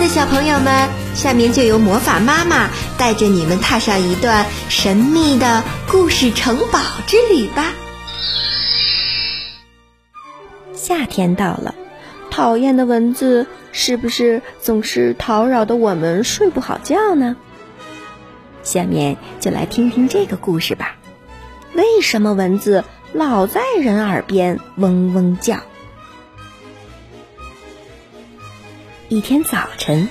的小朋友们，下面就由魔法妈妈带着你们踏上一段神秘的故事城堡之旅吧。夏天到了，讨厌的蚊子是不是总是叨扰的我们睡不好觉呢？下面就来听听这个故事吧。为什么蚊子老在人耳边嗡嗡叫？一天早晨，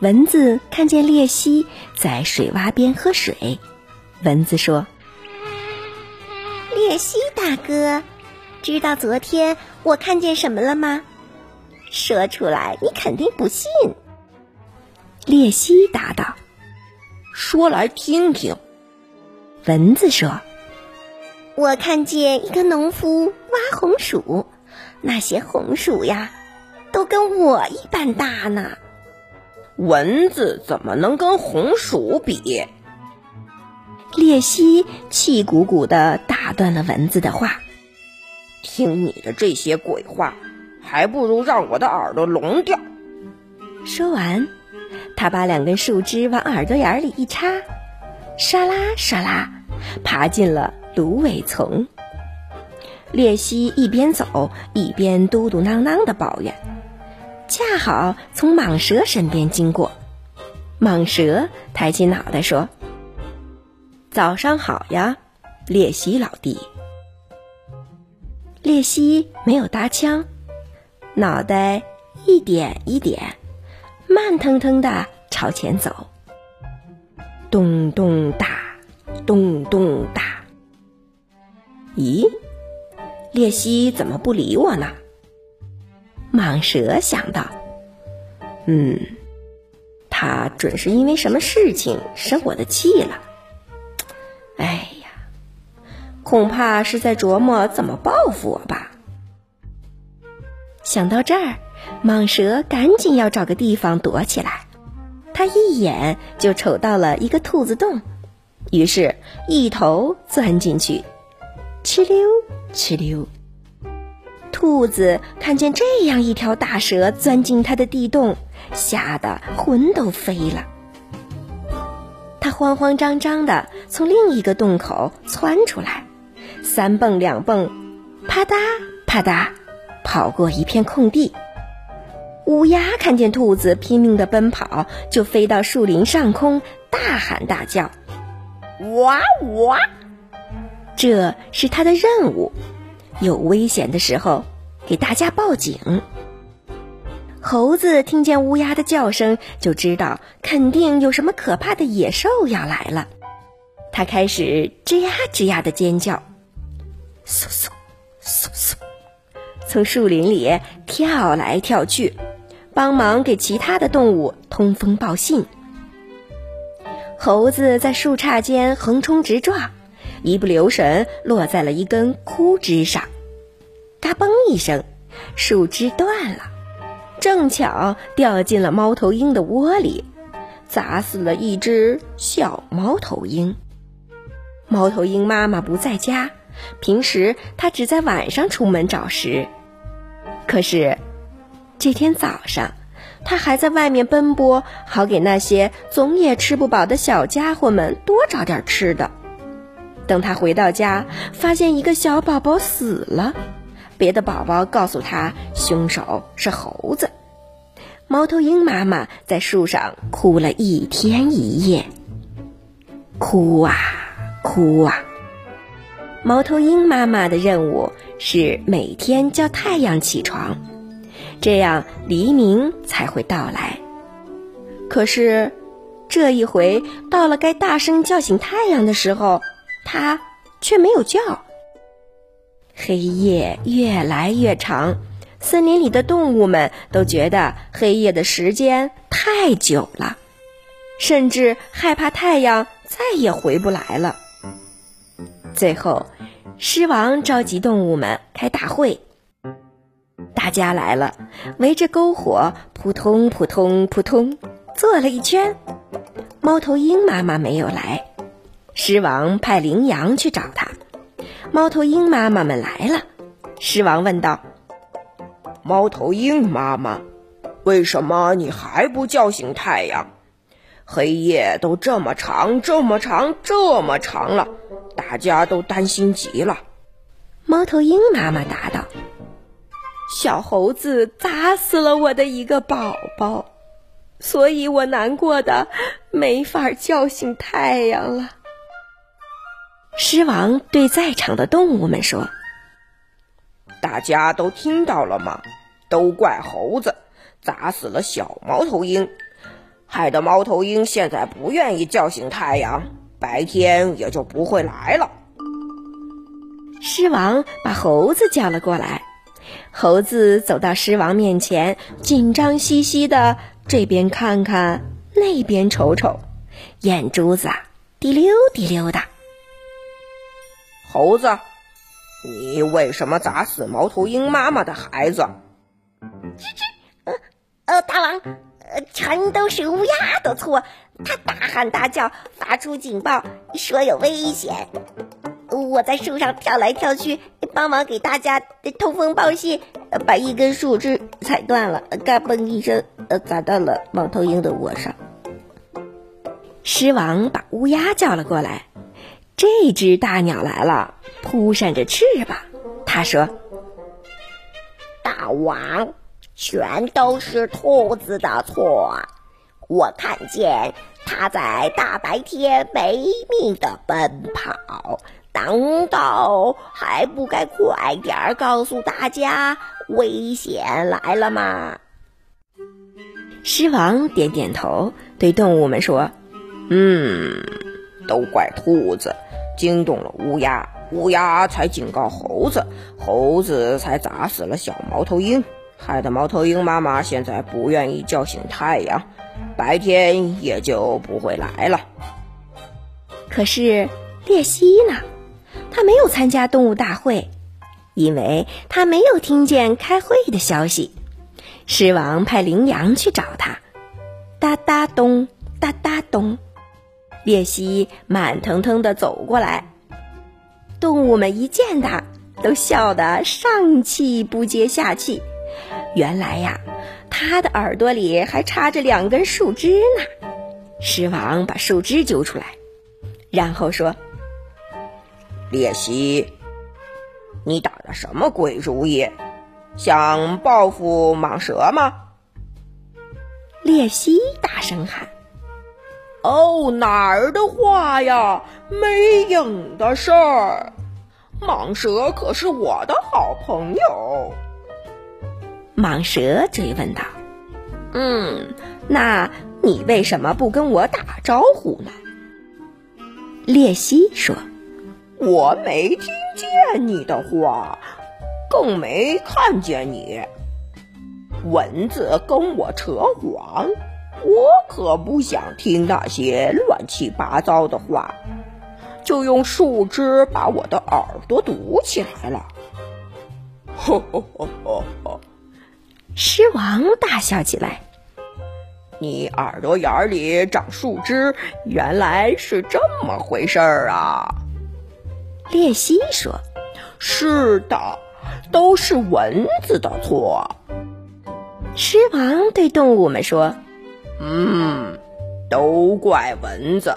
蚊子看见鬣蜥在水洼边喝水。蚊子说：“鬣蜥大哥，知道昨天我看见什么了吗？说出来你肯定不信。”鬣蜥答道：“说来听听。”蚊子说：“我看见一个农夫挖红薯，那些红薯呀。”都跟我一般大呢，蚊子怎么能跟红薯比？鬣蜥气鼓鼓的打断了蚊子的话：“听你的这些鬼话，还不如让我的耳朵聋掉。”说完，他把两根树枝往耳朵眼里一插，唰啦唰啦，爬进了芦苇丛。鬣蜥一边走一边嘟嘟囔囔的抱怨。恰好从蟒蛇身边经过，蟒蛇抬起脑袋说：“早上好呀，鬣蜥老弟。”鬣蜥没有搭腔，脑袋一点一点，慢腾腾的朝前走。咚咚哒，咚咚哒。咦，鬣蜥怎么不理我呢？蟒蛇想到：“嗯，他准是因为什么事情生我的气了。哎呀，恐怕是在琢磨怎么报复我吧。”想到这儿，蟒蛇赶紧要找个地方躲起来。它一眼就瞅到了一个兔子洞，于是一头钻进去，哧溜哧溜。兔子看见这样一条大蛇钻进它的地洞，吓得魂都飞了。它慌慌张张地从另一个洞口窜出来，三蹦两蹦，啪嗒啪嗒，跑过一片空地。乌鸦看见兔子拼命地奔跑，就飞到树林上空，大喊大叫：“哇哇！”这是它的任务。有危险的时候。给大家报警。猴子听见乌鸦的叫声，就知道肯定有什么可怕的野兽要来了。它开始吱呀吱呀的尖叫，嗖嗖嗖嗖，从树林里跳来跳去，帮忙给其他的动物通风报信。猴子在树杈间横冲直撞，一不留神落在了一根枯枝上。嘎嘣一声，树枝断了，正巧掉进了猫头鹰的窝里，砸死了一只小猫头鹰。猫头鹰妈妈不在家，平时它只在晚上出门找食。可是这天早上，它还在外面奔波，好给那些总也吃不饱的小家伙们多找点吃的。等它回到家，发现一个小宝宝死了。别的宝宝告诉他，凶手是猴子。猫头鹰妈妈在树上哭了一天一夜，哭啊哭啊。猫头鹰妈妈的任务是每天叫太阳起床，这样黎明才会到来。可是这一回到了该大声叫醒太阳的时候，它却没有叫。黑夜越来越长，森林里的动物们都觉得黑夜的时间太久了，甚至害怕太阳再也回不来了。最后，狮王召集动物们开大会，大家来了，围着篝火扑通扑通扑通坐了一圈。猫头鹰妈妈没有来，狮王派羚羊去找他。猫头鹰妈妈们来了，狮王问道：“猫头鹰妈妈，为什么你还不叫醒太阳？黑夜都这么长，这么长，这么长了，大家都担心极了。猫头鹰妈妈答道：“小猴子砸死了我的一个宝宝，所以我难过的没法叫醒太阳了。”狮王对在场的动物们说：“大家都听到了吗？都怪猴子砸死了小猫头鹰。”害得猫头鹰现在不愿意叫醒太阳，白天也就不会来了。狮王把猴子叫了过来，猴子走到狮王面前，紧张兮兮的这边看看，那边瞅瞅，眼珠子滴溜滴溜的。猴子，你为什么砸死猫头鹰妈妈的孩子？吱吱，呃呃，大王。呃全都是乌鸦的错，他大喊大叫，发出警报，说有危险。我在树上跳来跳去，帮忙给大家通风报信，把一根树枝踩断了，嘎嘣一声，呃砸到了猫头鹰的窝上。狮王把乌鸦叫了过来，这只大鸟来了，扑扇着翅膀。他说：“大王。”全都是兔子的错，我看见它在大白天没命的奔跑，难道还不该快点儿告诉大家危险来了吗？狮王点点头，对动物们说：“嗯，都怪兔子惊动了乌鸦，乌鸦才警告猴子，猴子才砸死了小猫头鹰。”害得猫头鹰妈妈现在不愿意叫醒太阳，白天也就不会来了。可是列西呢？他没有参加动物大会，因为他没有听见开会的消息。狮王派羚羊去找他，哒哒咚，哒哒咚，列西慢腾腾的走过来。动物们一见他，都笑得上气不接下气。原来呀，他的耳朵里还插着两根树枝呢。狮王把树枝揪出来，然后说：“列西，你打的什么鬼主意？想报复蟒蛇吗？”列西大声喊：“哦，哪儿的话呀？没影的事儿！蟒蛇可是我的好朋友。”蟒蛇追问道：“嗯，那你为什么不跟我打招呼呢？”列西说：“我没听见你的话，更没看见你。蚊子跟我扯谎，我可不想听那些乱七八糟的话，就用树枝把我的耳朵堵起来了。”吼吼吼吼吼！狮王大笑起来：“你耳朵眼里长树枝，原来是这么回事儿啊！”列西说：“是的，都是蚊子的错。”狮王对动物们说：“嗯，都怪蚊子，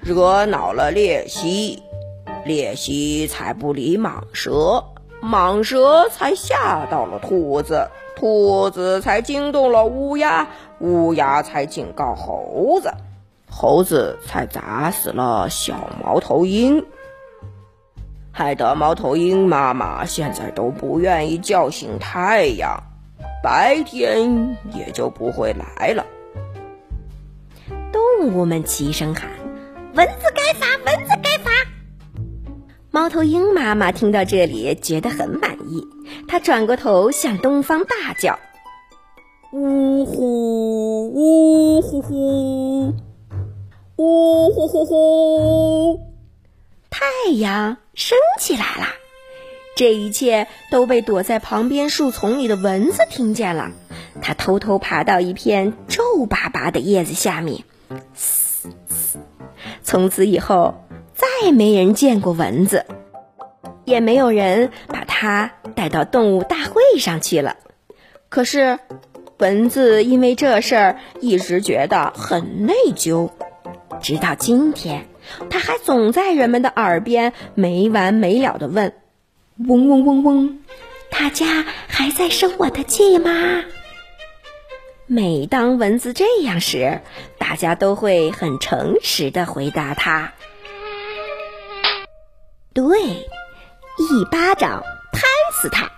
惹恼了鬣蜥，鬣蜥才不理蟒蛇，蟒蛇才吓到了兔子。”兔子才惊动了乌鸦，乌鸦才警告猴子，猴子才砸死了小猫头鹰，害得猫头鹰妈妈现在都不愿意叫醒太阳，白天也就不会来了。动物们齐声喊：“蚊子该罚，蚊子该罚！”猫头鹰妈妈听到这里，觉得很满意。她转过头向东方大叫：“呜呼，呜呼呼，呜呼呼呼！”太阳升起来了。这一切都被躲在旁边树丛里的蚊子听见了。它偷偷爬到一片皱巴巴的叶子下面，从此以后。再没人见过蚊子，也没有人把它带到动物大会上去了。可是，蚊子因为这事儿一直觉得很内疚，直到今天，它还总在人们的耳边没完没了地问：“嗡嗡嗡嗡，大家还在生我的气吗？”每当蚊子这样时，大家都会很诚实的回答他：“对，一巴掌拍死他。”